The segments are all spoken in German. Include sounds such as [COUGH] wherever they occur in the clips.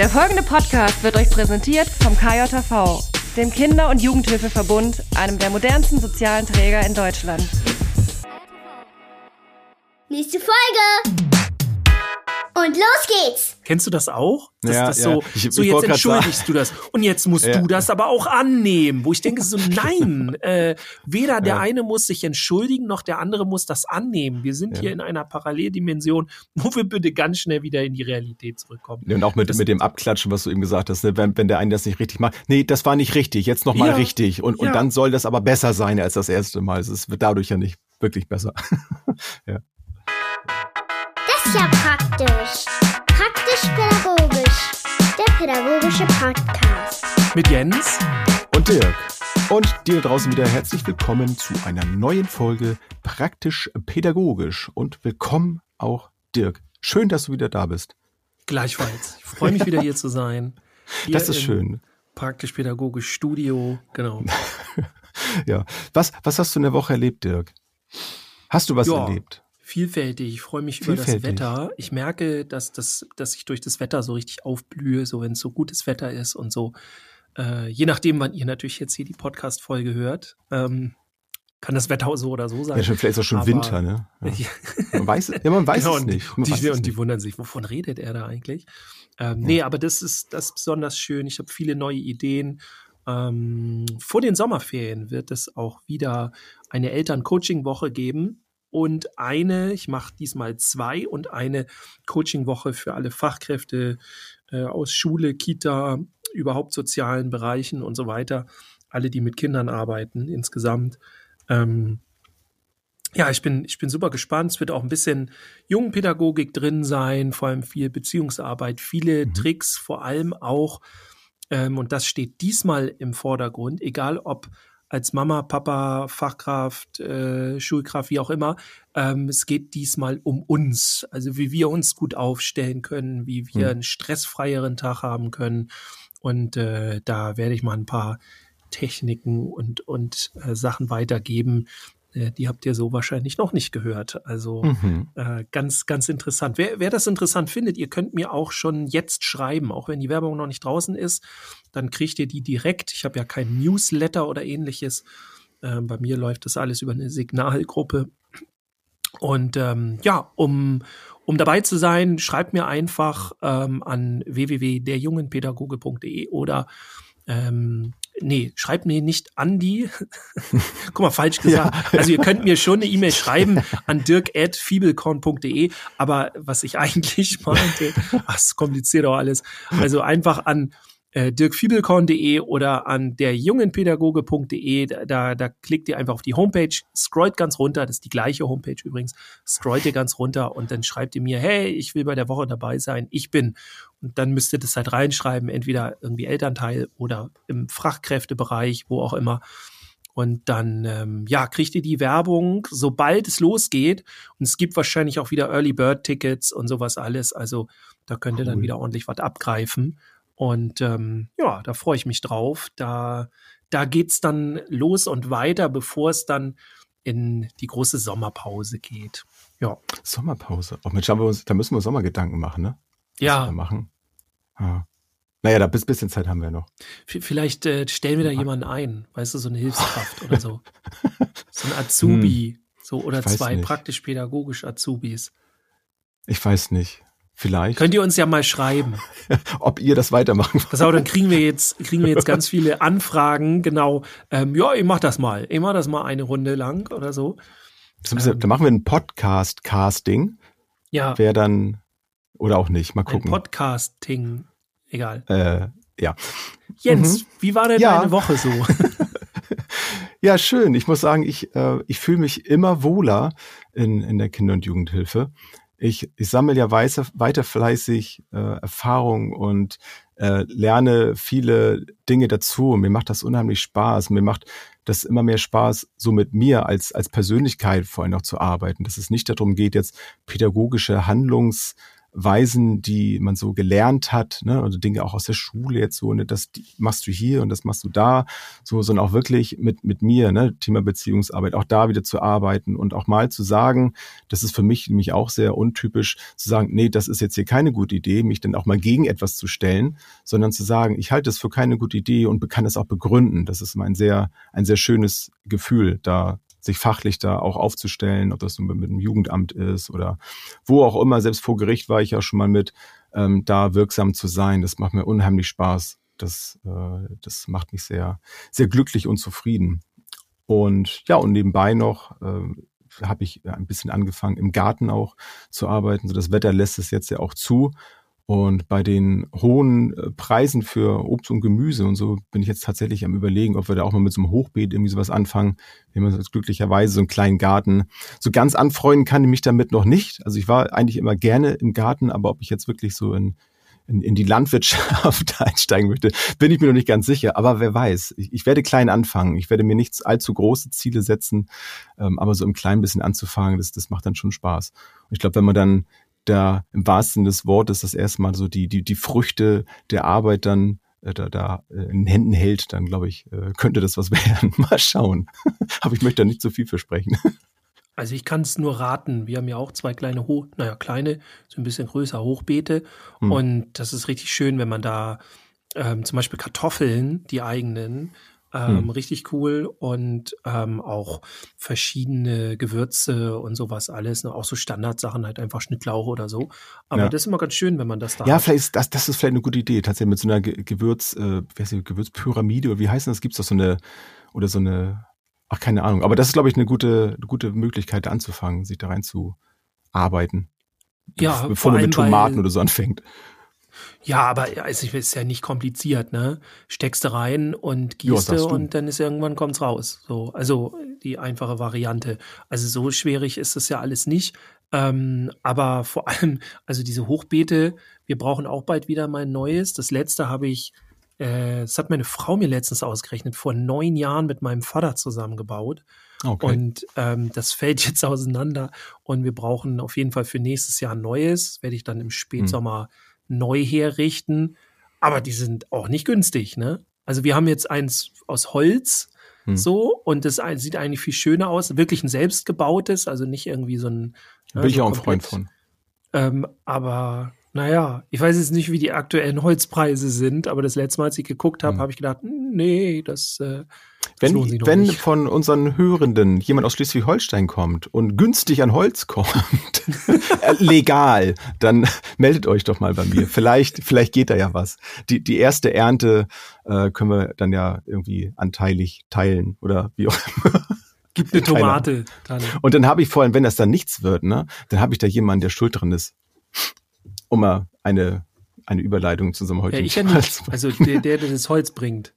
Der folgende Podcast wird euch präsentiert vom KJV, dem Kinder- und Jugendhilfeverbund, einem der modernsten sozialen Träger in Deutschland. Nächste Folge! Und los geht's! Kennst du das auch? Dass Ja, das ja. so, Ich- so ich jetzt entschuldigst du das und jetzt musst Ja. du das aber auch annehmen, wo ich denke so, [LAUGHS] nein, äh, weder der Ja. eine muss sich entschuldigen, noch der andere muss das annehmen. Wir sind Ja. hier in einer Paralleldimension, wo wir bitte ganz schnell wieder in die Realität zurückkommen. Ja, Und auch mit, Das- mit dem Abklatschen, was du eben gesagt hast, ne? wenn, wenn der eine das nicht richtig macht. Nee, das war nicht richtig, jetzt nochmal Ja, richtig. Und, ja. und dann soll das aber besser sein als das erste Mal. Es wird dadurch ja nicht wirklich besser. [LAUGHS] Das ist ja praktisch. Praktisch-pädagogisch. Der pädagogische Podcast. Mit Jens. Und Dirk. Und dir draußen wieder herzlich willkommen zu einer neuen Folge Praktisch Pädagogisch. Und willkommen auch Dirk. Schön, dass du wieder da bist. Gleichfalls. Ich freue mich wieder hier zu sein. Hier Das ist schön. Praktisch-pädagogisch Studio, genau. [LAUGHS] Ja. Was, was hast du in der Woche erlebt, Dirk? Hast du was Ja. erlebt? Vielfältig. Ich freue mich über das. Wetter. Ich merke, dass, das, dass ich durch das Wetter so richtig aufblühe, so wenn es so gutes Wetter ist und so. Äh, je nachdem, wann ihr natürlich jetzt hier die Podcast-Folge hört, ähm, kann das Wetter so oder so sein. Ja, vielleicht ist auch schon Aber- Winter, ne? [LAUGHS] Ja. Man weiß, ja, man weiß Genau, es nicht. Man die, es und die nicht. wundern sich, wovon redet er da eigentlich? Ähm, Nee, aber das ist, das ist besonders schön. Ich habe viele neue Ideen. Ähm, vor den Sommerferien wird es auch wieder eine Eltern-Coaching-Woche geben und eine, ich mache diesmal zwei und eine Coaching-Woche für alle Fachkräfte äh, aus Schule, Kita, überhaupt sozialen Bereichen und so weiter. Alle, die mit Kindern arbeiten insgesamt. Ähm, ja, ich bin, ich bin super gespannt. Es wird auch ein bisschen Jungpädagogik drin sein, vor allem viel Beziehungsarbeit, viele Mhm. Tricks, vor allem auch, ähm, und das steht diesmal im Vordergrund, egal ob als Mama, Papa, Fachkraft, äh, Schulkraft, wie auch immer. Ähm, es geht diesmal um uns, also wie wir uns gut aufstellen können, wie wir Mhm. einen stressfreieren Tag haben können. Und äh, da werde ich mal ein paar Techniken und, und äh, Sachen weitergeben. Äh, die habt ihr so wahrscheinlich noch nicht gehört. Also Mhm. äh, ganz, ganz interessant. Wer, wer das interessant findet, ihr könnt mir auch schon jetzt schreiben, auch wenn die Werbung noch nicht draußen ist, dann kriegt ihr die direkt. Ich habe ja kein Newsletter oder ähnliches. Ähm, bei mir läuft das alles über eine Signalgruppe. Und ähm, ja, um, um dabei zu sein, schreibt mir einfach ähm, an www.derjungenpädagoge.de oder ähm, nee, schreibt mir nicht an die. [LAUGHS] Guck mal, falsch gesagt. Also ihr könnt mir schon eine E-Mail schreiben [LAUGHS] an dirk.fiebelkorn.de, aber was ich eigentlich [LAUGHS] meinte, ach, es kompliziert auch alles. Also einfach an äh, dirkfiebelkorn.de oder an derjungenpädagoge.de. Da, da, klickt ihr einfach auf die Homepage, scrollt ganz runter, das ist die gleiche Homepage übrigens, scrollt ihr ganz runter und dann schreibt ihr mir, hey, ich will bei der Woche dabei sein, ich bin. Und dann müsst ihr das halt reinschreiben, entweder irgendwie Elternteil oder im Fachkräftebereich, wo auch immer. Und dann, ähm, ja, kriegt ihr die Werbung, sobald es losgeht. Und es gibt wahrscheinlich auch wieder Early Bird Tickets und sowas alles. Also da könnt ihr dann Cool. wieder ordentlich was abgreifen. Und ähm, ja, da freue ich mich drauf. Da, da geht's dann los und weiter, bevor es dann in die große Sommerpause geht. Ja. Sommerpause. Oh Mensch, haben wir uns, da müssen wir Sommergedanken machen, ne? Was Ja, machen. Ah. Naja, da bis bisschen Zeit haben wir noch. vielleicht äh, stellen wir da jemanden ein, weißt du, so eine Hilfskraft oder so. [LAUGHS] So ein Azubi, so oder Hm. Ich weiß zwei praktisch-pädagogisch Azubis. Ich weiß nicht. Vielleicht. Könnt ihr uns ja mal schreiben. [LAUGHS] Ob ihr das weitermachen wollt. Pass auf, dann kriegen wir jetzt, kriegen wir jetzt ganz viele Anfragen, genau. Ähm, ja, ich mach das mal. Ich mach das mal eine Runde lang oder so. Wir- Da machen wir ein Podcast-Casting. Ja, Wer dann, oder auch nicht. Mal ein gucken. Podcasting. Egal. Äh, ja. Jens, wie war denn Mhm. Ja. deine Woche so? [LAUGHS] Ja, schön. Ich muss sagen, ich, äh, ich fühle mich immer wohler in, in der Kinder- und Jugendhilfe. Ich, ich sammle ja weiter, weiter fleißig äh, Erfahrung und äh, lerne viele Dinge dazu. Mir macht das unheimlich Spaß. Mir macht das immer mehr Spaß, so mit mir als, als Persönlichkeit vor allem auch zu arbeiten. Dass es nicht darum geht, jetzt pädagogische Handlungs Weisen, die man so gelernt hat, ne, also Dinge auch aus der Schule jetzt so, ne, das machst du hier und das machst du da, so, sondern auch wirklich mit, mit mir, ne, Thema Beziehungsarbeit, auch da wieder zu arbeiten und auch mal zu sagen, das ist für mich nämlich auch sehr untypisch, zu sagen, nee, das ist jetzt hier keine gute Idee, mich dann auch mal gegen etwas zu stellen, sondern zu sagen, ich halte es für keine gute Idee und kann es auch begründen. Das ist mein sehr, ein sehr schönes Gefühl, da sich fachlich da auch aufzustellen, ob das mit, mit dem Jugendamt ist oder wo auch immer, selbst vor Gericht war ich ja schon mal mit, ähm, da wirksam zu sein. Das macht mir unheimlich Spaß. Das, äh, das macht mich sehr, sehr glücklich und zufrieden. Und ja, und nebenbei noch äh, habe ich ein bisschen angefangen, im Garten auch zu arbeiten. So das Wetter lässt es jetzt ja auch zu. Und bei den hohen äh, Preisen für Obst und Gemüse und so bin ich jetzt tatsächlich am überlegen, ob wir da auch mal mit so einem Hochbeet irgendwie sowas anfangen. Wir haben jetzt glücklicherweise so einen kleinen Garten. So ganz anfreunden kann ich mich damit noch nicht. Also ich war eigentlich immer gerne im Garten, aber ob ich jetzt wirklich so in, in, in die Landwirtschaft [LAUGHS] einsteigen möchte, bin ich mir noch nicht ganz sicher. Aber wer weiß, ich, ich werde klein anfangen. Ich werde mir nicht allzu große Ziele setzen, ähm, aber so im Kleinen bisschen anzufangen, das, das macht dann schon Spaß. Und ich glaube, wenn man dann da im wahrsten des Wortes das erstmal so die, die, die Früchte der Arbeit dann äh, da, da äh, in Händen hält, dann glaube ich, äh, könnte das was [LAUGHS] werden. Mal schauen. [LAUGHS] Aber ich möchte da nicht zu so viel versprechen. Also ich kann es nur raten. Wir haben ja auch zwei kleine, Hoch, naja, kleine, so ein bisschen größer Hochbeete. Hm. Und das ist richtig schön, wenn man da ähm, zum Beispiel Kartoffeln, die eigenen, ähm, hm. Richtig cool und ähm, auch verschiedene Gewürze und sowas alles, ne? auch so Standardsachen, halt einfach Schnittlauch oder so. Aber ja. das ist immer ganz schön, wenn man das da Ja, hat. vielleicht ist das, das ist vielleicht eine gute Idee, tatsächlich mit so einer Gewürz, äh, wie heißt die, Gewürzpyramide oder wie heißt das? Gibt es doch so eine, oder so eine, ach, keine Ahnung. Aber das ist, glaube ich, eine gute, eine gute Möglichkeit anzufangen, sich da rein zu arbeiten. Ja, bevor man mit Tomaten oder so anfängt. Ja, aber es ist ja nicht kompliziert, ne? Steckst du rein und gießt und dann ist irgendwann kommt's raus. So, also die einfache Variante. Also so schwierig ist das ja alles nicht. Ähm, aber vor allem, also diese Hochbeete, wir brauchen auch bald wieder mal ein neues. Das letzte habe ich, äh, das hat meine Frau mir letztens ausgerechnet, vor neun Jahren mit meinem Vater zusammengebaut. Okay. Und ähm, das fällt [LAUGHS] jetzt auseinander und wir brauchen auf jeden Fall für nächstes Jahr ein neues. Werde ich dann im Spätsommer hm neu herrichten. Aber die sind auch nicht günstig, ne? Also wir haben jetzt eins aus Holz, hm. so, und das sieht eigentlich viel schöner aus. Wirklich ein selbstgebautes, also nicht irgendwie so ein. Ne, Bin ich auch ein Freund von. Ähm, aber naja, ich weiß jetzt nicht, wie die aktuellen Holzpreise sind, aber das letzte Mal, als ich geguckt habe, hm. habe ich gedacht, nee, das. Äh, wenn, wenn nicht. von unseren Hörenden jemand aus Schleswig-Holstein kommt und günstig an Holz kommt, [LAUGHS] äh, legal, dann meldet euch doch mal bei mir. Vielleicht, vielleicht geht da ja was. Die, die erste Ernte äh, können wir dann ja irgendwie anteilig teilen oder wie auch immer. Gibt eine [LAUGHS] Tomate dann. Und dann habe ich vor allem, wenn das dann nichts wird, ne, dann habe ich da jemanden, der schuld drin ist um mal eine, eine Überleitung zu unserem heutigen ja, ich ja nicht. Also der, der das Holz bringt.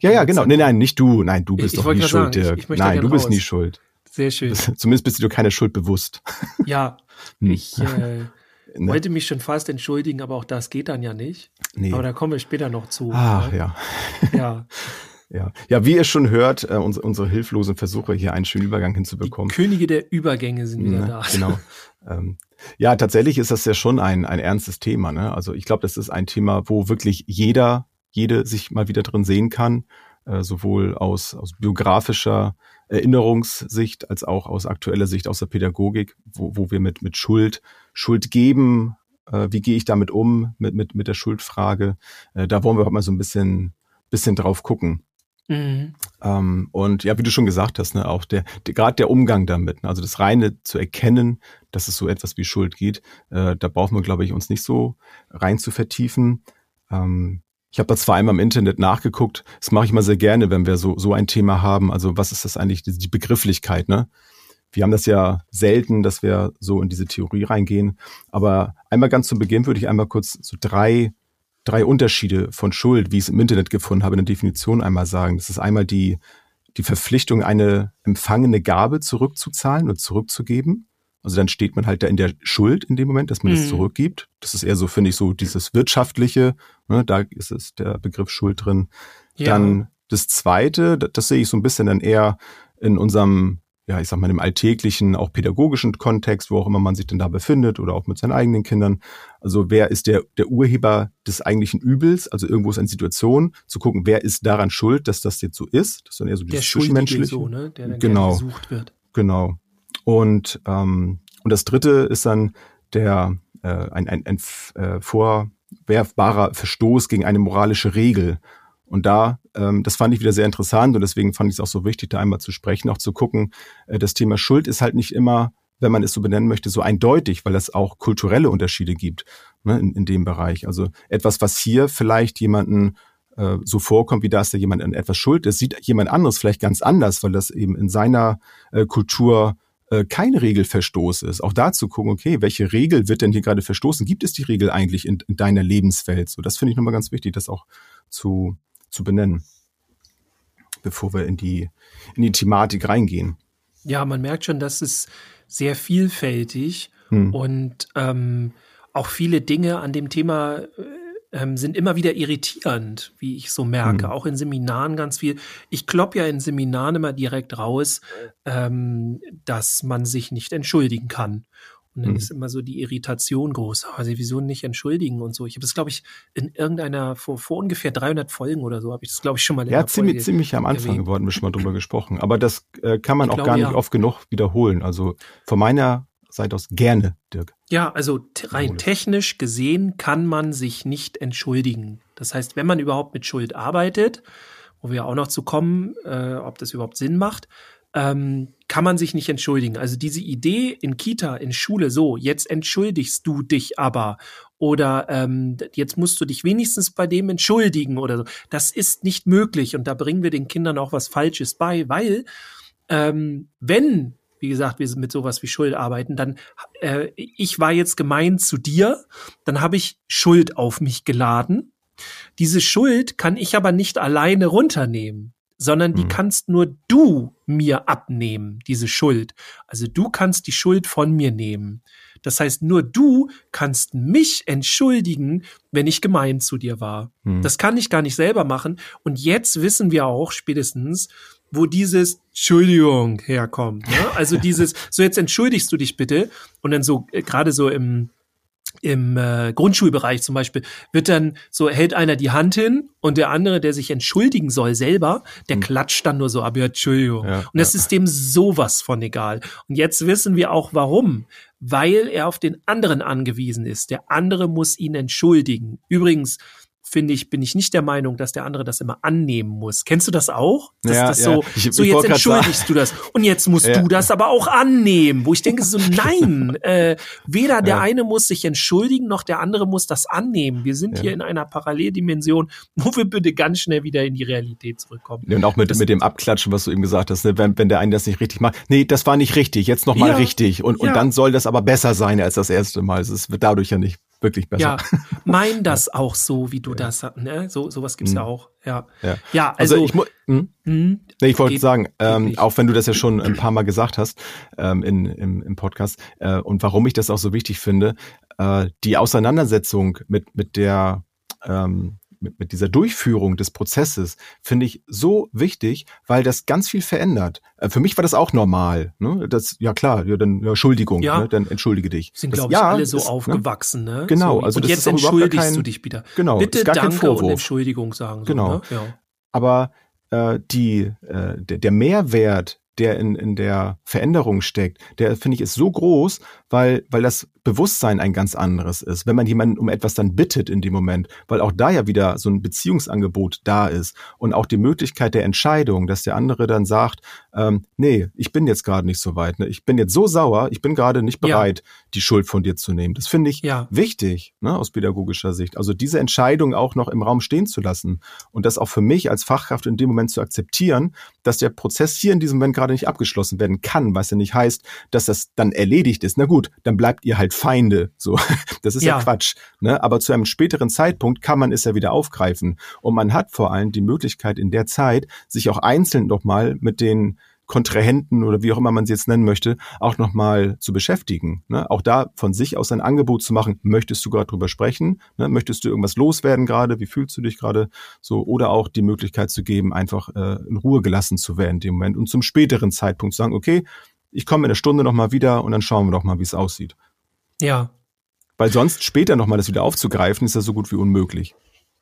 Ja, ja, genau. Nein, nein, nicht du. Nein, du bist ich, doch nie schuld, sagen, Dirk. Ich, ich nein, du bist raus. nie schuld. Sehr schön. Zumindest bist du dir keine Schuld bewusst. Ja, [LAUGHS] hm. ich äh, [LAUGHS] ne. wollte mich schon fast entschuldigen, aber auch das geht dann ja nicht. Nee. Aber da kommen wir später noch zu. Ach, ne? ja. Ja. [LAUGHS] Ja, ja, wie ihr schon hört, äh, unsere, unsere hilflosen Versuche, hier einen schönen Übergang hinzubekommen. Die Könige der Übergänge sind wieder ne, da. Genau. ähm, ja, tatsächlich ist das ja schon ein, ein ernstes Thema. Ne? Also ich glaube, das ist ein Thema, wo wirklich jeder, jede sich mal wieder drin sehen kann, äh, sowohl aus, aus biografischer Erinnerungssicht als auch aus aktueller Sicht aus der Pädagogik, wo, wo wir mit, mit Schuld, Schuld geben, äh, wie gehe ich damit um, mit, mit, mit der Schuldfrage. Äh, da wollen wir mal so ein bisschen, bisschen drauf gucken. Mhm. Ähm, und ja, wie du schon gesagt hast, ne, auch der, der gerade der Umgang damit, ne, also das reine zu erkennen, dass es so etwas wie Schuld geht, äh, da brauchen wir, glaube ich, uns nicht so rein zu vertiefen. Ähm, ich habe da zwar einmal im Internet nachgeguckt, das mache ich mal sehr gerne, wenn wir so, so ein Thema haben. Also was ist das eigentlich, die, die Begrifflichkeit, ne? Wir haben das ja selten, dass wir so in diese Theorie reingehen. Aber einmal ganz zu Beginn würde ich einmal kurz so drei drei Unterschiede von Schuld, wie ich es im Internet gefunden habe, in der Definition einmal sagen. Das ist einmal die, die Verpflichtung, eine empfangene Gabe zurückzuzahlen und zurückzugeben. Also dann steht man halt da in der Schuld in dem Moment, dass man es mhm. zurückgibt. Das ist eher so, finde ich, so dieses wirtschaftliche, ne, da ist es der Begriff Schuld drin. Ja. Dann das zweite, das, das sehe ich so ein bisschen dann eher in unserem ja, ich sag mal, im alltäglichen, auch pädagogischen Kontext, wo auch immer man sich denn da befindet oder auch mit seinen eigenen Kindern. Also wer ist der, der Urheber des eigentlichen Übels? Also irgendwo ist eine Situation, zu gucken, wer ist daran schuld, dass das jetzt so ist? Das ist dann eher so Der dieses Schuldige Zwischenmenschliche. so, ne? Der dann Genau. gesucht wird. Genau. Und, ähm, und das dritte ist dann der äh, ein, ein, ein äh, vorwerfbarer Verstoß gegen eine moralische Regel. Und da, ähm, das fand ich wieder sehr interessant und deswegen fand ich es auch so wichtig, da einmal zu sprechen, auch zu gucken, äh, das Thema Schuld ist halt nicht immer, wenn man es so benennen möchte, so eindeutig, weil es auch kulturelle Unterschiede gibt ne, in, in dem Bereich. Also etwas, was hier vielleicht jemanden äh, so vorkommt, wie dass da jemand an etwas schuld ist, sieht jemand anderes vielleicht ganz anders, weil das eben in seiner äh, Kultur äh, kein Regelverstoß ist. Auch da zu gucken, okay, welche Regel wird denn hier gerade verstoßen? Gibt es die Regel eigentlich in, in deiner Lebenswelt? So, das finde ich nochmal ganz wichtig, das auch zu, zu benennen, bevor wir in die, in die Thematik reingehen. Ja, man merkt schon, dass es sehr vielfältig Hm. und ähm, auch viele Dinge an dem Thema äh, ähm, sind immer wieder irritierend, wie ich so merke. Hm. Auch in Seminaren ganz viel. Ich klopp ja in Seminaren immer direkt raus, ähm, dass man sich nicht entschuldigen kann. Und dann Hm. ist immer so die Irritation groß. Also wieso nicht entschuldigen und so. Ich habe das, glaube ich, in irgendeiner, vor, vor ungefähr 300 Folgen oder so, habe ich das, glaube ich, schon mal in Ja, ziemlich, Folge ziemlich am Anfang erwähnt. geworden, wir schon mal drüber gesprochen. Aber das äh, kann man Ich auch glaube, gar nicht ja. oft genug wiederholen. Also von meiner Seite aus gerne, Dirk. Ja, also rein technisch gesehen kann man sich nicht entschuldigen. Das heißt, wenn man überhaupt mit Schuld arbeitet, wo wir auch noch zu kommen, äh, ob das überhaupt Sinn macht, ähm, kann man sich nicht entschuldigen. Also diese Idee in Kita, in Schule, so, jetzt entschuldigst du dich aber oder ähm, jetzt musst du dich wenigstens bei dem entschuldigen oder so, das ist nicht möglich und da bringen wir den Kindern auch was Falsches bei, weil ähm, wenn wie gesagt, wir mit sowas wie Schuld arbeiten, dann äh, ich war jetzt gemein zu dir, dann habe ich Schuld auf mich geladen. Diese Schuld kann ich aber nicht alleine runternehmen, sondern die Mhm. kannst nur du mir abnehmen, diese Schuld. Also du kannst die Schuld von mir nehmen. Das heißt, nur du kannst mich entschuldigen, wenn ich gemein zu dir war. Hm. Das kann ich gar nicht selber machen. Und jetzt wissen wir auch spätestens, wo dieses Entschuldigung herkommt. Ne? Also [LAUGHS] dieses, so jetzt entschuldigst du dich bitte. Und dann so, äh, gerade so im, im äh, Grundschulbereich zum Beispiel, wird dann so, hält einer die Hand hin und der andere, der sich entschuldigen soll selber, der Hm. klatscht dann nur so, aber ja, Entschuldigung. Ja, und das ja. ist dem sowas von egal. Und jetzt wissen wir auch warum. Weil er auf den anderen angewiesen ist. Der andere muss ihn entschuldigen. Übrigens, finde ich, bin ich nicht der Meinung, dass der andere das immer annehmen muss. Kennst du das auch? Dass Ja, das ja. so, Ich- so ich jetzt entschuldigst du das und jetzt musst Ja. du das aber auch annehmen, wo ich denke so, [LAUGHS] nein, äh, weder der eine muss sich entschuldigen, noch der andere muss das annehmen. Wir sind hier in einer Paralleldimension, wo wir bitte ganz schnell wieder in die Realität zurückkommen. Und auch mit, Das- mit dem Abklatschen, was du eben gesagt hast, ne? wenn, wenn der eine das nicht richtig macht. Nee, das war nicht richtig, jetzt nochmal Ja, richtig. Und, und dann soll das aber besser sein als das erste Mal. Es wird dadurch ja nicht wirklich besser. Ja, mein [LAUGHS] das auch so, wie du das, ne? So, sowas gibt's ja Mhm. auch. Ja, Ja. ja Also, also, ich muss. Hm? hm, Nee, ich wollte Geht- sagen, ähm, auch wenn du das ja schon ein paar Mal gesagt hast ähm, in, im, im Podcast äh, und warum ich das auch so wichtig finde, äh, die Auseinandersetzung mit, mit der ähm, mit, mit dieser Durchführung des Prozesses finde ich so wichtig, weil das ganz viel verändert. Äh, für mich war das auch normal. Ne? Das, ja klar, ja, dann ja, Entschuldigung, Ja. ne? dann entschuldige dich. sind, glaube ich, ja, alle so ist, ne? aufgewachsen, ne? Genau, so, also und das jetzt ist entschuldigst kein- du dich wieder. Genau, Bitte Danke und. Entschuldigung sagen. So, Genau. Ne? Ja. aber äh, die, äh, der, der Mehrwert, der in, in der Veränderung steckt, der finde ich ist so groß, weil, weil das Bewusstsein ein ganz anderes ist, wenn man jemanden um etwas dann bittet in dem Moment, weil auch da ja wieder so ein Beziehungsangebot da ist und auch die Möglichkeit der Entscheidung, dass der andere dann sagt, ähm, nee, ich bin jetzt gerade nicht so weit, ne? ich bin jetzt so sauer, ich bin gerade nicht Ja. bereit, die Schuld von dir zu nehmen. Das finde ich Ja. wichtig ne, aus pädagogischer Sicht. Also diese Entscheidung auch noch im Raum stehen zu lassen und das auch für mich als Fachkraft in dem Moment zu akzeptieren, dass der Prozess hier in diesem Moment gerade nicht abgeschlossen werden kann, was ja nicht heißt, dass das dann erledigt ist. Na gut, dann bleibt ihr halt Feinde. So, [LAUGHS] das ist ja, Ja. Quatsch. Ne? Aber zu einem späteren Zeitpunkt kann man es ja wieder aufgreifen und man hat vor allem die Möglichkeit in der Zeit, sich auch einzeln nochmal mit den Kontrahenten oder wie auch immer man sie jetzt nennen möchte, auch nochmal zu beschäftigen. Ne? Auch da von sich aus ein Angebot zu machen, möchtest du gerade drüber sprechen? Ne? Möchtest du irgendwas loswerden gerade? Wie fühlst du dich gerade so? Oder auch die Möglichkeit zu geben, einfach äh, in Ruhe gelassen zu werden in dem Moment und zum späteren Zeitpunkt zu sagen, okay, ich komme in einer Stunde nochmal wieder und dann schauen wir doch mal, wie es aussieht. Ja. Weil sonst später nochmal das wieder aufzugreifen, ist ja so gut wie unmöglich.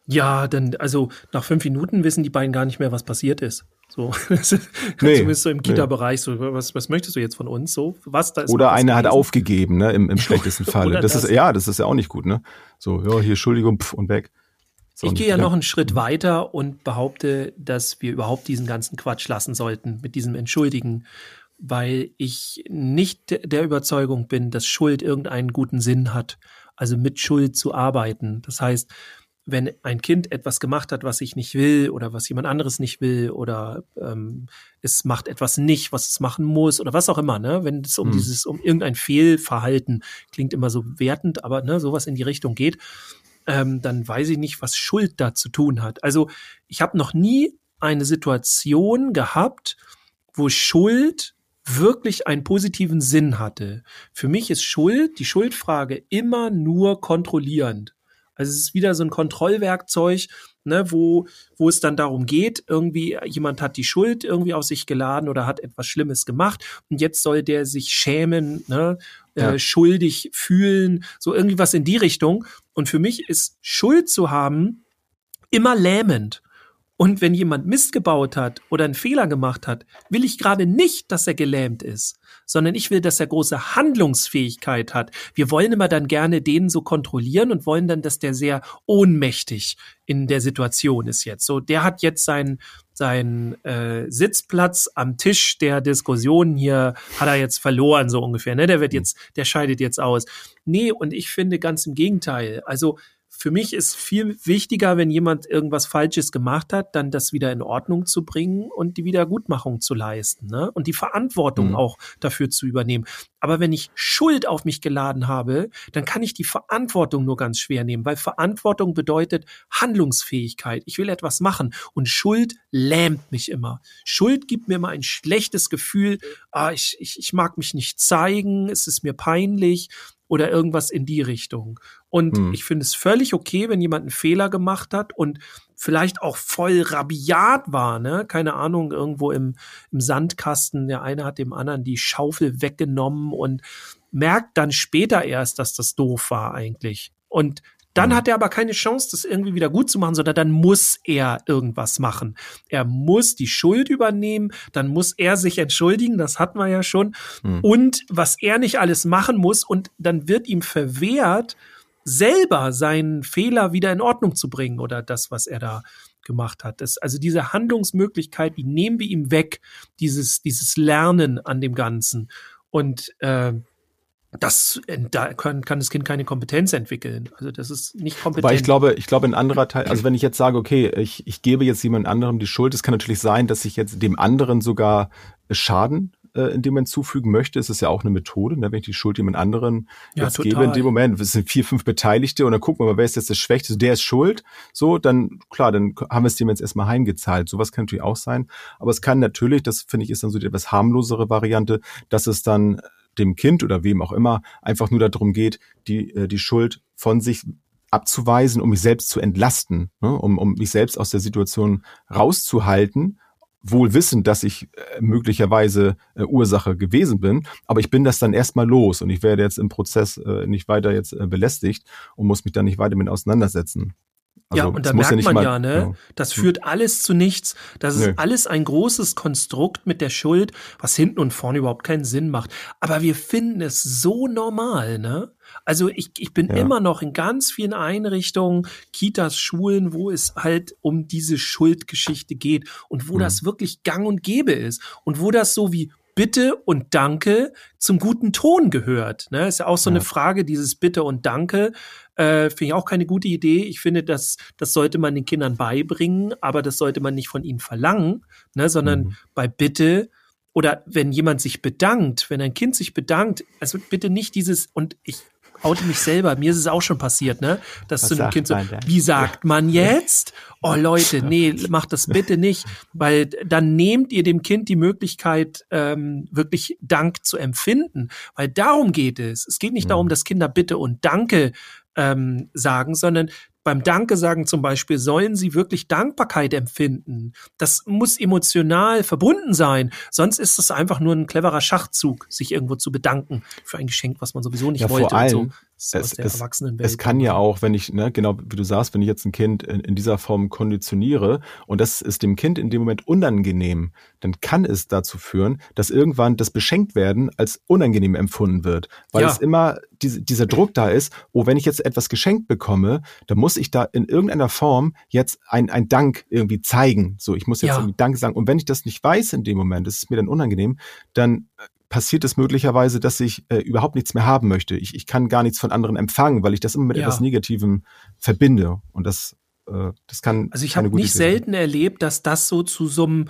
Ja, dann, also nach fünf Minuten wissen die beiden gar nicht mehr, was passiert ist. So, [LAUGHS] Nee, zumindest so im Kita-Bereich, so, was, was möchtest du jetzt von uns? So, was da ist Oder einer hat aufgegeben, ne, im, im [LAUGHS] schlechtesten Falle. Das, das. ist ja, das ist ja auch nicht gut, ne? So, ja, hier Entschuldigung, pff, und weg. So, Ich gehe ja noch einen Schritt weiter und behaupte, dass wir überhaupt diesen ganzen Quatsch lassen sollten mit diesem Entschuldigen, weil ich nicht de- der Überzeugung bin, dass Schuld irgendeinen guten Sinn hat. Also mit Schuld zu arbeiten. Das heißt, wenn ein Kind etwas gemacht hat, was ich nicht will oder was jemand anderes nicht will oder ähm, es macht etwas nicht, was es machen muss oder was auch immer, ne? Wenn es um Hm. dieses, um irgendein Fehlverhalten, klingt immer so wertend, aber ne, sowas in die Richtung geht, ähm, dann weiß ich nicht, was Schuld da zu tun hat. Also ich habe noch nie eine Situation gehabt, wo Schuld wirklich einen positiven Sinn hatte. Für mich ist Schuld, die Schuldfrage immer nur kontrollierend. Also es ist wieder so ein Kontrollwerkzeug, ne, wo, wo es dann darum geht, irgendwie jemand hat die Schuld irgendwie auf sich geladen oder hat etwas Schlimmes gemacht und jetzt soll der sich schämen, ne, Ja. äh, schuldig fühlen, so irgendwie was in die Richtung. Und für mich ist Schuld zu haben immer lähmend. Und wenn jemand Mist gebaut hat oder einen Fehler gemacht hat, will ich gerade nicht, dass er gelähmt ist, sondern ich will, dass er große Handlungsfähigkeit hat. Wir wollen immer dann gerne den so kontrollieren und wollen dann, dass der sehr ohnmächtig in der Situation ist jetzt. So, der hat jetzt seinen seinen äh, Sitzplatz am Tisch der Diskussion hier hat er jetzt verloren so ungefähr. Ne, der wird jetzt, der scheidet jetzt aus. Nee, und ich finde ganz im Gegenteil. Also für mich ist viel wichtiger, wenn jemand irgendwas Falsches gemacht hat, dann das wieder in Ordnung zu bringen und die Wiedergutmachung zu leisten ne? und die Verantwortung Mhm. auch dafür zu übernehmen. Aber wenn ich Schuld auf mich geladen habe, dann kann ich die Verantwortung nur ganz schwer nehmen, weil Verantwortung bedeutet Handlungsfähigkeit. Ich will etwas machen und Schuld lähmt mich immer. Schuld gibt mir immer ein schlechtes Gefühl. Ah, ich, ich, ich mag mich nicht zeigen, es ist mir peinlich oder irgendwas in die Richtung. Und Hm. ich finde es völlig okay, wenn jemand einen Fehler gemacht hat und vielleicht auch voll rabiat war, ne? Keine Ahnung, irgendwo im, im Sandkasten, der eine hat dem anderen die Schaufel weggenommen und merkt dann später erst, dass das doof war eigentlich. Und dann Mhm. hat er aber keine Chance, das irgendwie wieder gut zu machen, sondern dann muss er irgendwas machen. Er muss die Schuld übernehmen, dann muss er sich entschuldigen, das hatten wir ja schon. Mhm. Und was er nicht alles machen muss, und dann wird ihm verwehrt, selber seinen Fehler wieder in Ordnung zu bringen oder das, was er da gemacht hat. Das, also diese Handlungsmöglichkeit, die nehmen wir ihm weg, dieses, dieses Lernen an dem Ganzen. Und äh, das, da kann, kann das Kind keine Kompetenz entwickeln. Also das ist nicht kompetent. Weil ich glaube, ich glaube, ein anderer Teil, also wenn ich jetzt sage, okay, ich, ich gebe jetzt jemand anderem die Schuld, es kann natürlich sein, dass ich jetzt dem anderen sogar Schaden äh, in dem Moment zufügen möchte. Es ist ja auch eine Methode, ne? wenn ich die Schuld jemand anderen Ja, jetzt total. gebe in dem Moment. Es sind vier, fünf Beteiligte und dann gucken wir mal, wer ist jetzt das Schwächste, der ist schuld. So, dann, klar, dann haben wir es dem jetzt erstmal heimgezahlt. Sowas kann natürlich auch sein. Aber es kann natürlich, das finde ich, ist dann so die etwas harmlosere Variante, dass es dann dem Kind oder wem auch immer einfach nur darum geht, die, äh, die Schuld von sich abzuweisen, um mich selbst zu entlasten, ne? um, um mich selbst aus der Situation rauszuhalten, wohl wissend, dass ich äh, möglicherweise äh, Ursache gewesen bin, aber ich bin das dann erstmal los und ich werde jetzt im Prozess äh, nicht weiter jetzt äh, belästigt und muss mich dann nicht weiter mit auseinandersetzen. Ja, Also, und es da merkt nicht man mal- ja, ne? Das führt alles zu nichts. Das ist Nö. alles ein großes Konstrukt mit der Schuld, was hinten und vorne überhaupt keinen Sinn macht. Aber wir finden es so normal, ne? Also ich, ich bin Ja. immer noch in ganz vielen Einrichtungen, Kitas, Schulen, wo es halt um diese Schuldgeschichte geht und wo Mhm. das wirklich gang und gäbe ist und wo das so wie Bitte und Danke zum guten Ton gehört. Ne? Ist ja auch so eine Ja. Frage, dieses Bitte und Danke. Äh, Finde ich auch keine gute Idee. Ich finde, das, das sollte man den Kindern beibringen, aber das sollte man nicht von ihnen verlangen, ne? sondern Mhm. bei Bitte oder wenn jemand sich bedankt, wenn ein Kind sich bedankt, also bitte nicht dieses, und ich oute mich selber. Mir ist es auch schon passiert, ne? Dass Was zu einem Kind so, wie sagt man jetzt? Oh Leute, nee, [LAUGHS] macht das bitte nicht, weil dann nehmt ihr dem Kind die Möglichkeit, ähm, wirklich Dank zu empfinden, weil darum geht es. Es geht nicht Mhm. darum, dass Kinder Bitte und Danke ähm, sagen, sondern beim Danke sagen zum Beispiel sollen sie wirklich Dankbarkeit empfinden. Das muss emotional verbunden sein. Sonst ist es einfach nur ein cleverer Schachzug, sich irgendwo zu bedanken für ein Geschenk, was man sowieso nicht Ja, vor wollte. allem, und so. Es, es, es kann ja auch, wenn ich, ne, genau wie du sagst, wenn ich jetzt ein Kind in, in dieser Form konditioniere und das ist dem Kind in dem Moment unangenehm, dann kann es dazu führen, dass irgendwann das Beschenktwerden als unangenehm empfunden wird. Weil Ja. es immer diese, dieser Druck da ist, oh, wenn ich jetzt etwas geschenkt bekomme, dann muss ich da in irgendeiner Form jetzt ein, ein Dank irgendwie zeigen. So, ich muss jetzt Ja. irgendwie Dank sagen. Und wenn ich das nicht weiß in dem Moment, das ist mir dann unangenehm, dann äh, passiert es möglicherweise, dass ich äh, überhaupt nichts mehr haben möchte. Ich, ich kann gar nichts von anderen empfangen, weil ich das immer mit Ja. etwas Negativem verbinde. Und das, äh, das kann Also ich habe nicht sein. selten erlebt, dass das so zu so einem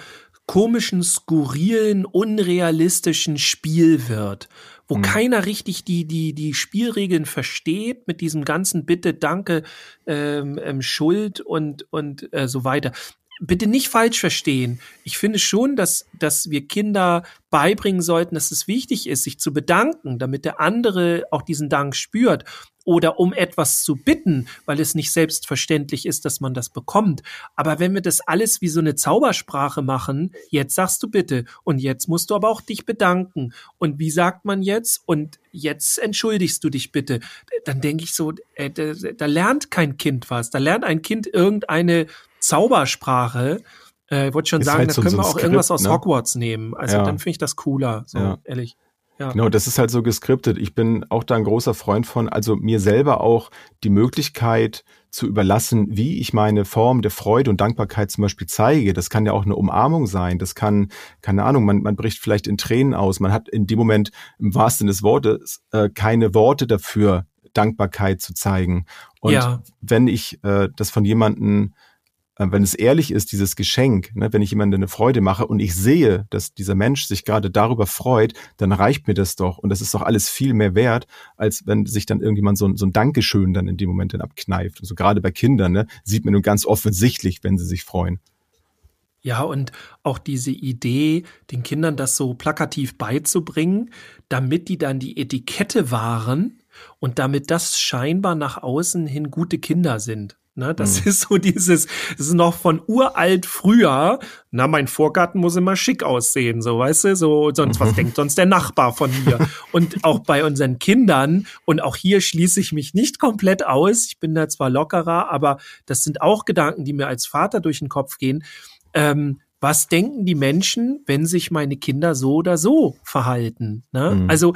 komischen, skurrilen, unrealistischen Spiel wird, wo Mhm. keiner richtig die, die, die Spielregeln versteht mit diesem ganzen Bitte, Danke, ähm, ähm, Schuld und, und äh, so weiter. Bitte nicht falsch verstehen. Ich finde schon, dass, dass wir Kinder beibringen sollten, dass es wichtig ist, sich zu bedanken, damit der andere auch diesen Dank spürt oder um etwas zu bitten, weil es nicht selbstverständlich ist, dass man das bekommt. Aber wenn wir das alles wie so eine Zaubersprache machen, jetzt sagst du bitte und jetzt musst du aber auch dich bedanken. Und wie sagt man jetzt? Und jetzt entschuldigst du dich bitte. Dann denke ich so, äh, da, da lernt kein Kind was. Da lernt ein Kind irgendeine Zaubersprache. Äh, ich wollte schon Ist sagen, halt da so- können so wir auch Skript, irgendwas aus ne? Hogwarts nehmen. Also Ja. dann finde ich das cooler, so Ja. ehrlich. Ja. Genau, das ist halt so geskriptet. Ich bin auch da ein großer Freund von, also mir selber auch die Möglichkeit zu überlassen, wie ich meine Form der Freude und Dankbarkeit zum Beispiel zeige. Das kann ja auch eine Umarmung sein. Das kann, keine Ahnung, man, man bricht vielleicht in Tränen aus. Man hat in dem Moment im wahrsten Sinne des Wortes äh, keine Worte dafür, Dankbarkeit zu zeigen. Und Ja. wenn ich äh, das von jemanden äh, wenn es ehrlich ist, dieses Geschenk, ne, wenn ich jemandem eine Freude mache und ich sehe, dass dieser Mensch sich gerade darüber freut, dann reicht mir das doch. Und das ist doch alles viel mehr wert, als wenn sich dann irgendjemand so ein, so ein Dankeschön dann in dem Moment dann abkneift. Also gerade bei Kindern ne, sieht man nur ganz offensichtlich, wenn sie sich freuen. Ja, und auch diese Idee, den Kindern das so plakativ beizubringen, damit die dann die Etikette wahren und damit das scheinbar nach außen hin gute Kinder sind. Ne, das Mhm. ist so dieses, das ist noch von uralt früher. Na, mein Vorgarten muss immer schick aussehen, so, weißt du, so, sonst, was denkt sonst der Nachbar von mir? Und auch bei unseren Kindern, und auch hier schließe ich mich nicht komplett aus. Ich bin da zwar lockerer, aber das sind auch Gedanken, die mir als Vater durch den Kopf gehen ähm, was denken die Menschen, wenn sich meine Kinder so oder so verhalten? Ne? Mhm. Also,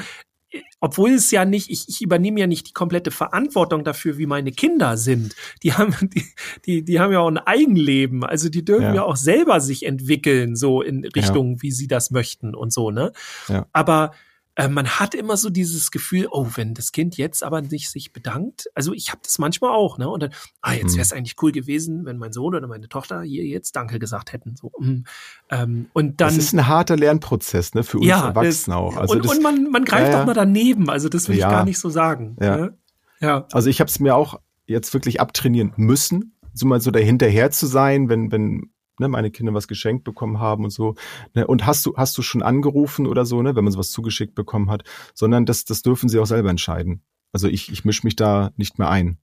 obwohl es ja nicht, ich, ich übernehme ja nicht die komplette Verantwortung dafür, wie meine Kinder sind. Die haben, [LAUGHS] die, die, die haben ja auch ein Eigenleben. Also die dürfen ja, Ja. auch selber sich entwickeln, so in Richtung, wie sie das möchten und so, ne? Ja. Aber äh, man hat immer so dieses Gefühl, oh, wenn das Kind jetzt aber nicht sich bedankt, also ich habe das manchmal auch, ne? Und dann, ah, jetzt Mhm. wäre es eigentlich cool gewesen, wenn mein Sohn oder meine Tochter hier jetzt Danke gesagt hätten. So, mm. ähm, und dann das ist ein harter Lernprozess, ne, für uns ja, Erwachsene auch. Also und, das, und man, man greift Ja, ja. auch mal daneben. Also das will ich gar nicht so sagen. Ja. Ne? ja. Also ich habe es mir auch jetzt wirklich abtrainieren müssen, so mal so dahinterher zu sein, wenn wenn ne, meine Kinder was geschenkt bekommen haben und so. Ne, und hast du hast du schon angerufen oder so, ne, wenn man sowas zugeschickt bekommen hat, sondern das das dürfen sie auch selber entscheiden. Also ich ich mische mich da nicht mehr ein.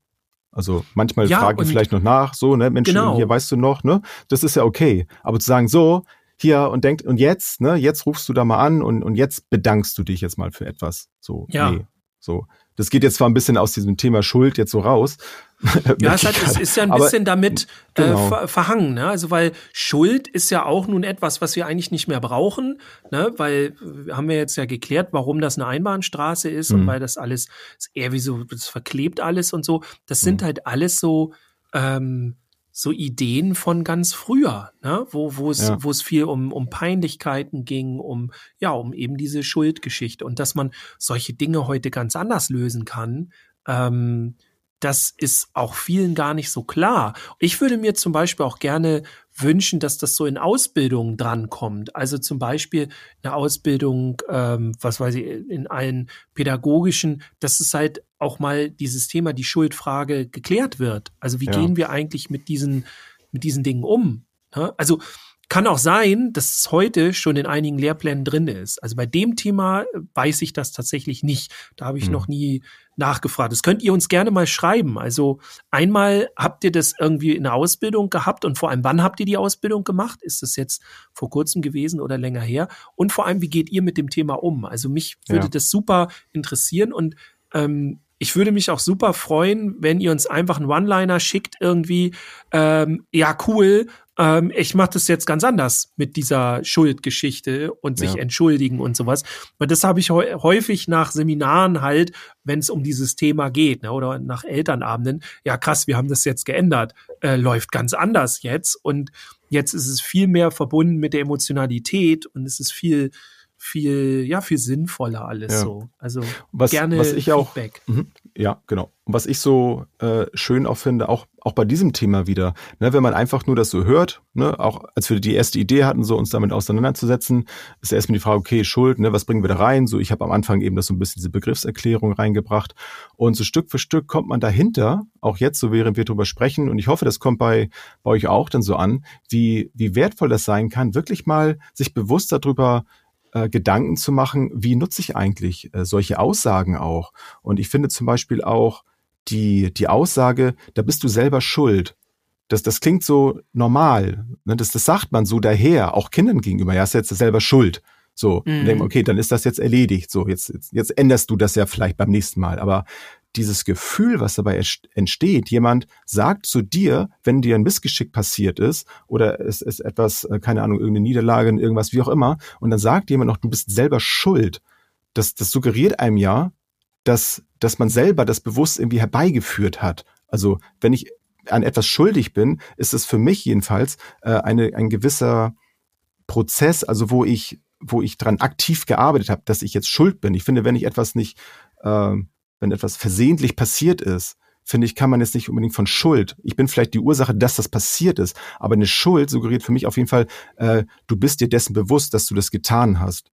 Also manchmal Ja, frage ich und- vielleicht noch nach, so ne, Mensch, Genau. hier weißt du noch, ne, das ist ja okay. Aber zu sagen so hier und denkt und jetzt, ne, jetzt rufst du da mal an und und jetzt bedankst du dich jetzt mal für etwas. So, Ja. nee, so. Das geht jetzt zwar ein bisschen aus diesem Thema Schuld jetzt so raus. [LAUGHS] Ja, es, hat, es ist ja ein Aber- bisschen damit genau. äh, ver verhangen, ne? Also weil Schuld ist ja auch nun etwas, was wir eigentlich nicht mehr brauchen, ne? Weil äh, haben wir jetzt ja geklärt, warum das eine Einbahnstraße ist und Mhm. weil das alles ist eher wie so, das verklebt alles und so. Das sind Mhm. halt alles so ähm, so Ideen von ganz früher, ne? wo wo es Ja. wo es viel um um Peinlichkeiten ging, um ja um eben diese Schuldgeschichte und dass man solche Dinge heute ganz anders lösen kann. Ähm, das ist auch vielen gar nicht so klar. Ich würde mir zum Beispiel auch gerne wünschen, dass das so in Ausbildungen drankommt. Also zum Beispiel eine Ausbildung, ähm, was weiß ich, in allen pädagogischen, dass es halt auch mal dieses Thema, die Schuldfrage geklärt wird. Also wie Ja. gehen wir eigentlich mit diesen, mit diesen Dingen um? Ja? Also kann auch sein, dass es heute schon in einigen Lehrplänen drin ist. Also bei dem Thema äh, weiß ich das tatsächlich nicht. Da habe ich Hm. noch nie nachgefragt. Das könnt ihr uns gerne mal schreiben. Also einmal habt ihr das irgendwie in der Ausbildung gehabt und vor allem wann habt ihr die Ausbildung gemacht? Ist das jetzt vor kurzem gewesen oder länger her? Und vor allem, wie geht ihr mit dem Thema um? Also mich würde Ja. das super interessieren und ähm, ich würde mich auch super freuen, wenn ihr uns einfach einen One-Liner schickt irgendwie. Ähm, ja, cool. Ähm, ich mache das jetzt ganz anders mit dieser Schuldgeschichte und sich Ja. entschuldigen und sowas. Weil das habe ich häu- häufig nach Seminaren halt, wenn es um dieses Thema geht, ne, oder nach Elternabenden. Ja, krass, wir haben das jetzt geändert. Äh, läuft ganz anders jetzt. Und jetzt ist es viel mehr verbunden mit der Emotionalität und es ist viel, viel, ja, viel sinnvoller alles Ja. so. Also Was, gerne was ich auch, Feedback. Mhm. Ja, genau. Und was ich so äh, schön auch finde, auch, auch bei diesem Thema wieder, ne, wenn man einfach nur das so hört, ne, auch als wir die erste Idee hatten, so uns damit auseinanderzusetzen, ist erstmal die Frage, okay, Schuld, ne, was bringen wir da rein? So, ich habe am Anfang eben das so ein bisschen diese Begriffserklärung reingebracht. Und so Stück für Stück kommt man dahinter, auch jetzt, so während wir drüber sprechen, und ich hoffe, das kommt bei, bei euch auch dann so an, wie, wie wertvoll das sein kann, wirklich mal sich bewusst darüber äh, Gedanken zu machen, wie nutze ich eigentlich äh, solche Aussagen auch. Und ich finde zum Beispiel auch die, die Aussage, da bist du selber schuld. Das, das klingt so normal. Ne? Das, das sagt man so daher, auch Kindern gegenüber. Ja, ist jetzt selber schuld. So, Mhm. und denken, okay, dann ist das jetzt erledigt. So, jetzt, jetzt, jetzt änderst du das ja vielleicht beim nächsten Mal. Aber dieses Gefühl, was dabei ent- entsteht, jemand sagt zu dir, wenn dir ein Missgeschick passiert ist oder es ist etwas, äh, keine Ahnung, irgendeine Niederlage, irgendwas, wie auch immer, und dann sagt jemand noch, du bist selber schuld. Das, das suggeriert einem ja, dass, dass man selber das bewusst irgendwie herbeigeführt hat. Also wenn ich an etwas schuldig bin, ist es für mich jedenfalls äh, eine, ein gewisser Prozess, also wo ich, wo ich dran aktiv gearbeitet habe, dass ich jetzt schuld bin. Ich finde, wenn ich etwas nicht, äh, wenn etwas versehentlich passiert ist, finde ich, kann man jetzt nicht unbedingt von Schuld. Ich bin vielleicht die Ursache, dass das passiert ist, aber eine Schuld suggeriert für mich auf jeden Fall, äh, du bist dir dessen bewusst, dass du das getan hast.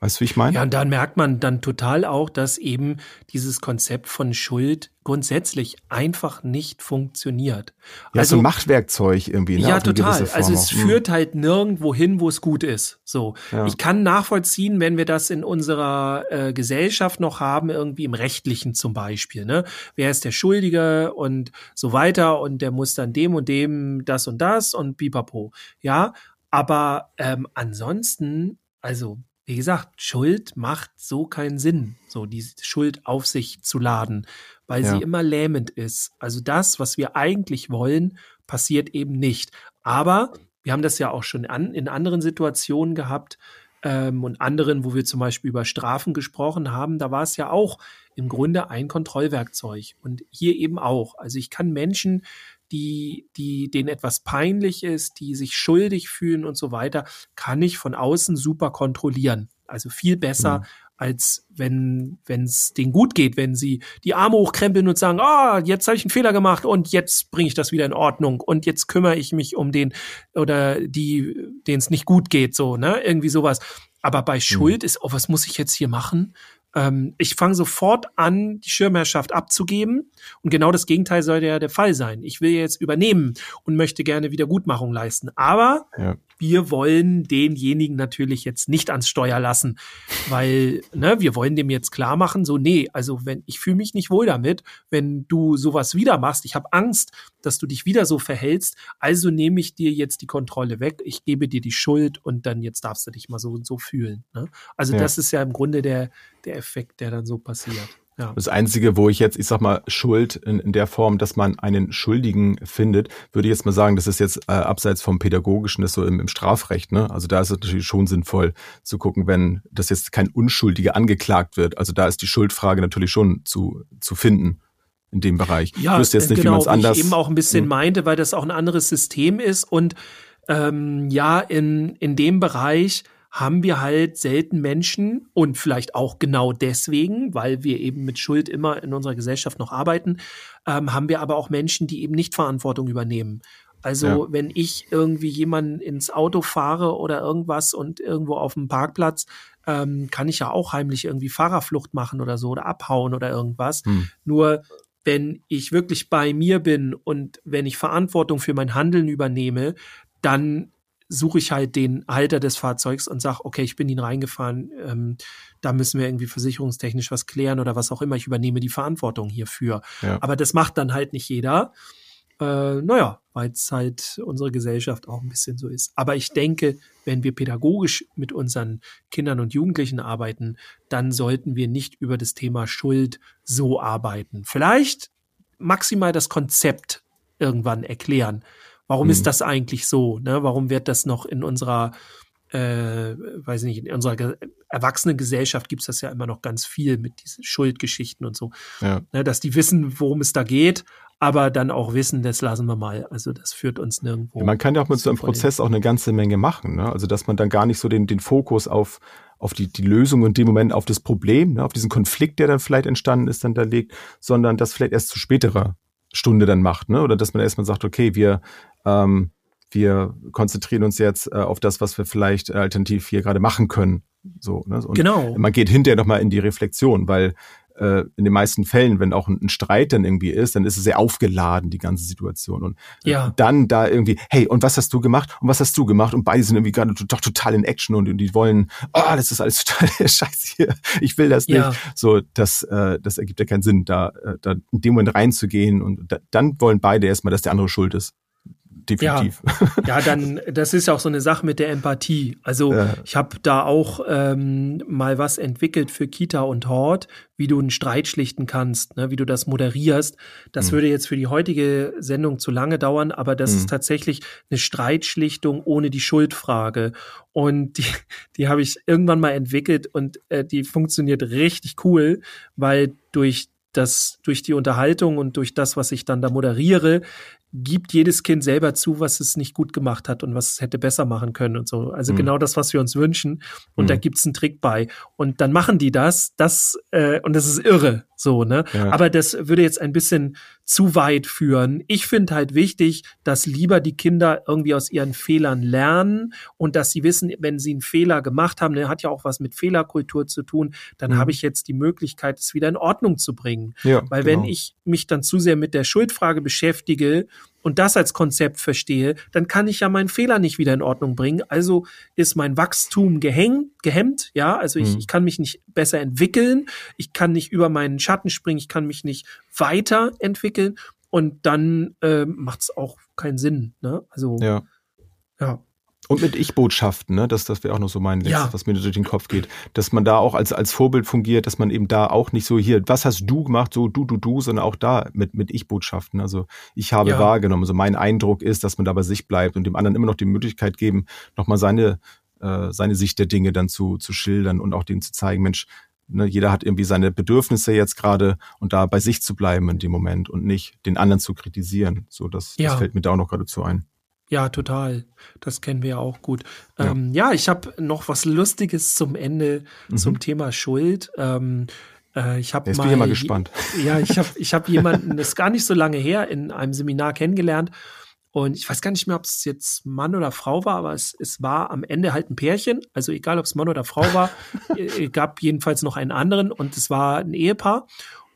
Weißt du, wie ich meine? Ja, und dann merkt man dann total auch, dass eben dieses Konzept von Schuld grundsätzlich einfach nicht funktioniert. Ja, ist so Machtwerkzeug irgendwie, ne? Ja, total. Also es auch. Mhm. führt halt nirgendwo hin, wo es gut ist. So. Ja. Ich kann nachvollziehen, wenn wir das in unserer äh, Gesellschaft noch haben, irgendwie im Rechtlichen zum Beispiel, ne? Wer ist der Schuldige und so weiter und der muss dann dem und dem das und das und pipapo. Ja, aber ähm, ansonsten, also wie gesagt, Schuld macht so keinen Sinn, so die Schuld auf sich zu laden, weil Ja. sie immer lähmend ist. Also das, was wir eigentlich wollen, passiert eben nicht. Aber wir haben das ja auch schon an, in anderen Situationen gehabt ähm, und anderen, wo wir zum Beispiel über Strafen gesprochen haben, da war es ja auch im Grunde ein Kontrollwerkzeug. Und hier eben auch. Also ich kann Menschen, die, die, denen etwas peinlich ist, die sich schuldig fühlen und so weiter, kann ich von außen super kontrollieren. Also viel besser, Mhm. als wenn es denen gut geht, wenn sie die Arme hochkrempeln und sagen, ah, jetzt habe ich einen Fehler gemacht und jetzt bringe ich das wieder in Ordnung und jetzt kümmere ich mich um den oder die, denen es nicht gut geht, so, ne? Irgendwie sowas. Aber bei Schuld ist, oh, was muss ich jetzt hier machen? Ähm, ich fange sofort an, die Schirmherrschaft abzugeben. Und genau das Gegenteil soll ja der Fall sein. Ich will jetzt übernehmen und möchte gerne Wiedergutmachung leisten. Aber Ja. Wir wollen denjenigen natürlich jetzt nicht ans Steuer lassen, weil ne, wir wollen dem jetzt klar machen, so nee, also wenn ich fühle mich nicht wohl damit, wenn du sowas wieder machst, ich habe Angst, dass du dich wieder so verhältst, also nehme ich dir jetzt die Kontrolle weg, ich gebe dir die Schuld und dann jetzt darfst du dich mal so und so fühlen. Ne? Also Ja. das ist ja im Grunde der der Effekt, der dann so passiert. Ja. Das Einzige, wo ich jetzt, ich sag mal, Schuld in, in der Form, dass man einen Schuldigen findet, würde ich jetzt mal sagen, das ist jetzt äh, abseits vom Pädagogischen, das so im, im Strafrecht, ne? Also da ist es natürlich schon sinnvoll zu gucken, wenn das jetzt kein Unschuldiger angeklagt wird. Also da ist die Schuldfrage natürlich schon zu, zu finden in dem Bereich. Ja, ich wüsste jetzt nicht, genau, wie man es anders. ich eben auch ein bisschen Hm. meinte, weil das auch ein anderes System ist und ähm, ja, in, in dem Bereich haben wir halt selten Menschen und vielleicht auch genau deswegen, weil wir eben mit Schuld immer in unserer Gesellschaft noch arbeiten, ähm, haben wir aber auch Menschen, die eben nicht Verantwortung übernehmen. Also Ja. wenn ich irgendwie jemanden ins Auto fahre oder irgendwas und irgendwo auf dem Parkplatz, ähm, kann ich ja auch heimlich irgendwie Fahrerflucht machen oder so oder abhauen oder irgendwas. Hm. Nur wenn ich wirklich bei mir bin und wenn ich Verantwortung für mein Handeln übernehme, dann suche ich halt den Halter des Fahrzeugs und sage, okay, ich bin ihn reingefahren, ähm, da müssen wir irgendwie versicherungstechnisch was klären oder was auch immer. Ich übernehme die Verantwortung hierfür. Ja. Aber das macht dann halt nicht jeder. Äh, naja, weil es halt unsere Gesellschaft auch ein bisschen so ist. Aber ich denke, wenn wir pädagogisch mit unseren Kindern und Jugendlichen arbeiten, dann sollten wir nicht über das Thema Schuld so arbeiten. Vielleicht maximal das Konzept irgendwann erklären. Warum Mhm. ist das eigentlich so? Ne? Warum wird das noch in unserer, äh, weiß nicht, in unserer ge erwachsenen Gesellschaft gibt's das ja immer noch ganz viel mit diesen Schuldgeschichten und so Ja. ne, dass die wissen, worum es da geht, aber dann auch wissen, das lassen wir mal. Also das führt uns nirgendwo. Man kann ja auch mit so einem. Prozess auch eine ganze Menge machen. Ne? Also dass man dann gar nicht so den, den Fokus auf, auf die, die Lösung und dem Moment auf das Problem, ne? auf diesen Konflikt, der dann vielleicht entstanden ist, dann da legt, sondern das vielleicht erst zu späterer Stunde dann macht. Ne? Oder dass man erstmal sagt, okay, wir, ähm, wir konzentrieren uns jetzt äh, auf das, was wir vielleicht äh, alternativ hier gerade machen können. So, ne? Und Genau. man geht hinterher nochmal in die Reflexion, weil äh, in den meisten Fällen, wenn auch ein, ein Streit dann irgendwie ist, dann ist es sehr aufgeladen, die ganze Situation. Und Ja. dann da irgendwie, hey, und was hast du gemacht? Und was hast du gemacht? Und beide sind irgendwie gerade doch total in Action und, und die wollen, ah, das ist alles [LAUGHS] total scheiße hier. Ich will das nicht. Ja. So, das, äh, das ergibt ja keinen Sinn, da, äh, da in dem Moment reinzugehen und da, dann wollen beide erstmal, dass der andere schuld ist. Definitiv. Ja, dann, das ist ja auch so eine Sache mit der Empathie. Also Ja. ich habe da auch ähm, mal was entwickelt für Kita und Hort, wie du einen Streit schlichten kannst, ne, wie du das moderierst. Das Mhm. würde jetzt für die heutige Sendung zu lange dauern, aber das Mhm. ist tatsächlich eine Streitschlichtung ohne die Schuldfrage. Und die, die habe ich irgendwann mal entwickelt und äh, die funktioniert richtig cool, weil durch das, durch die Unterhaltung und durch das, was ich dann da moderiere, gibt jedes Kind selber zu, was es nicht gut gemacht hat und was es hätte besser machen können und so. Also Mhm. genau das, was wir uns wünschen. Und da Mhm. gibt's einen Trick bei. Und dann machen die das, das, äh, und das ist irre, so, ne? Ja. Aber das würde jetzt ein bisschen zu weit führen. Ich finde halt wichtig, dass lieber die Kinder irgendwie aus ihren Fehlern lernen und dass sie wissen, wenn sie einen Fehler gemacht haben, der hat ja auch was mit Fehlerkultur zu tun, dann Mhm. habe ich jetzt die Möglichkeit, es wieder in Ordnung zu bringen. Ja, Weil genau. wenn ich mich dann zu sehr mit der Schuldfrage beschäftige und das als Konzept verstehe, dann kann ich ja meinen Fehler nicht wieder in Ordnung bringen. Also ist mein Wachstum gehäng, gehemmt, ja, also ich, Mhm. ich kann mich nicht besser entwickeln, ich kann nicht über meinen Schatten springen, ich kann mich nicht weiterentwickeln und dann äh, macht es auch keinen Sinn. Ne? Also ja. Ja. Und mit Ich-Botschaften, ne? das, das wäre auch noch so mein letztes, Ja. was mir durch den Kopf geht, dass man da auch als, als Vorbild fungiert, dass man eben da auch nicht so hier, was hast du gemacht, so du, du, du, sondern auch da mit, mit Ich-Botschaften. Also ich habe Ja. wahrgenommen. Also mein Eindruck ist, dass man da bei sich bleibt und dem anderen immer noch die Möglichkeit geben, nochmal seine, äh, seine Sicht der Dinge dann zu, zu schildern und auch denen zu zeigen, Mensch, ne, jeder hat irgendwie seine Bedürfnisse jetzt gerade und da bei sich zu bleiben in dem Moment und nicht den anderen zu kritisieren. So, das, Ja. das fällt mir da auch noch geradezu ein. Ja, total. Das kennen wir ja auch gut. Ja. Ähm, ja, ich habe noch was Lustiges zum Ende zum Thema Schuld. Ähm, äh, ich habe mal, bin ich mal gespannt. [LAUGHS] Ja, ich habe ich hab jemanden, das ist gar nicht so lange her, in einem Seminar kennengelernt. Und ich weiß gar nicht mehr, ob es jetzt Mann oder Frau war, aber es, es war am Ende halt ein Pärchen. Also egal, ob es Mann oder Frau war, [LAUGHS] äh, gab jedenfalls noch einen anderen und es war ein Ehepaar.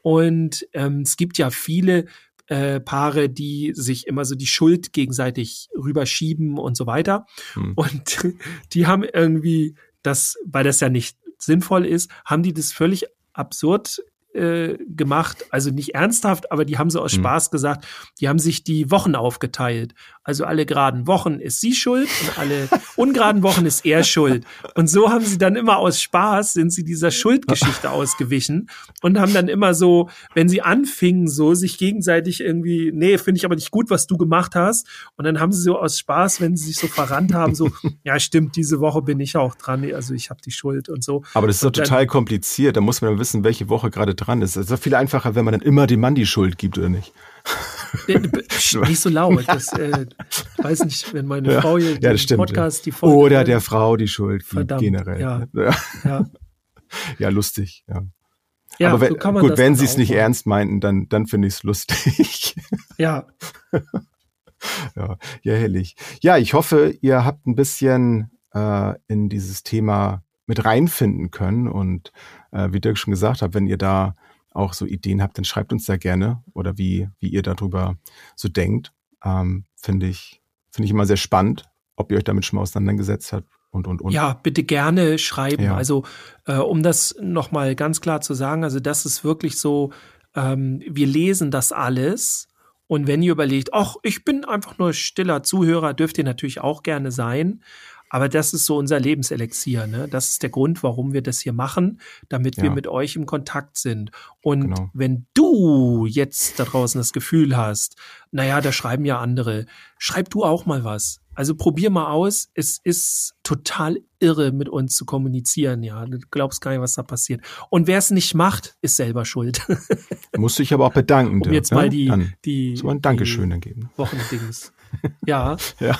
Und ähm, es gibt ja viele äh, Paare, die sich immer so die Schuld gegenseitig rüberschieben und so weiter. Hm. Und [LAUGHS] die haben irgendwie das, weil das ja nicht sinnvoll ist, haben die das völlig absurd äh, gemacht, also nicht ernsthaft, aber die haben so aus Hm. Spaß gesagt, die haben sich die Wochen aufgeteilt. Also alle geraden Wochen ist sie schuld und alle ungeraden Wochen ist er schuld. Und so haben sie dann immer aus Spaß, sind sie dieser Schuldgeschichte [LAUGHS] ausgewichen und haben dann immer so, wenn sie anfingen, so sich gegenseitig irgendwie, nee, finde ich aber nicht gut, was du gemacht hast. Und dann haben sie so aus Spaß, wenn sie sich so verrannt haben, so, [LAUGHS] ja, stimmt, diese Woche bin ich auch dran, also ich habe die Schuld und so. Aber das ist doch total kompliziert. Da muss man dann wissen, welche Woche gerade dran ist. Es ist doch viel einfacher, wenn man dann immer dem Mann die Schuld gibt, oder nicht? [LAUGHS] Nicht so laut. Das, äh, ich weiß nicht, wenn meine Ja. Frau hier Ja, den stimmt, Podcast die Folge Oder der Frau die Schuld gibt, Verdammt, generell. ja. Ja, Ja, ja lustig. Ja. ja Aber wenn, so gut, wenn sie es nicht ernst meinten, dann, dann finde ich es lustig. [LAUGHS] Ja. ja, ja, herrlich. Ja, ich hoffe, ihr habt ein bisschen äh, in dieses Thema mit reinfinden können. Und äh, wie Dirk schon gesagt hat, wenn ihr da auch so Ideen habt, dann schreibt uns da gerne oder wie, wie ihr darüber so denkt. Ähm, Finde ich, finde ich immer sehr spannend, ob ihr euch damit schon mal auseinandergesetzt habt und, und, und. Ja, bitte gerne schreiben. Ja. Also, äh, um das nochmal ganz klar zu sagen, also das ist wirklich so, ähm, wir lesen das alles. Und wenn ihr überlegt, ach, ich bin einfach nur stiller Zuhörer, dürft ihr natürlich auch gerne sein. Aber das ist so unser Lebenselixier. Ne? Das ist der Grund, warum wir das hier machen, damit wir Ja. mit euch im Kontakt sind. Und Genau. wenn du jetzt da draußen das Gefühl hast, naja, da schreiben ja andere, schreib du auch mal was. Also probier mal aus. Es ist total irre, mit uns zu kommunizieren. Ja, du glaubst gar nicht, was da passiert. Und wer es nicht macht, ist selber schuld. [LAUGHS] Musst dich aber auch bedanken. um jetzt ne? mal die, Dann die, so ein Dankeschön dann geben. die Wochendings. Ja, [LAUGHS] Ja.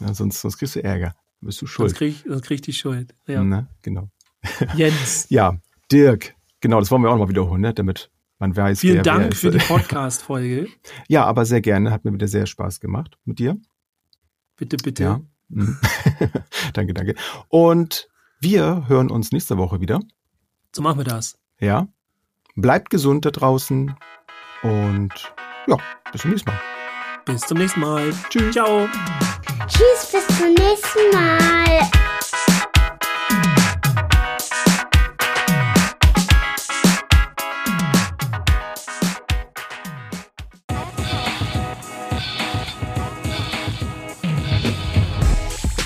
ja sonst, sonst kriegst du Ärger. Bist du sonst schuld. krieg, ich- sonst krieg ich die Schuld. Ja. Ne? Genau. [LAUGHS] Jens, Ja, Dirk. Genau, das wollen wir auch noch mal wiederholen, ne? damit man weiß, vielen wer, wer Dank ist. für die [LAUGHS] Podcast-Folge. Ja, aber sehr gerne. Hat mir wieder sehr Spaß gemacht mit dir. Bitte, bitte. Ja. Mhm. [LAUGHS] danke, danke. Und wir hören uns nächste Woche wieder. So machen wir das. Ja. Bleibt gesund da draußen. Und ja, bis zum nächsten Mal. Bis zum nächsten Mal. Tschüss. Ciao. Tschüss, bis zum nächsten Mal.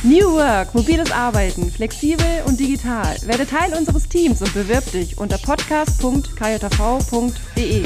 New Work, mobiles Arbeiten, flexibel und digital. Werde Teil unseres Teams und bewirb dich unter podcast.kjv.de.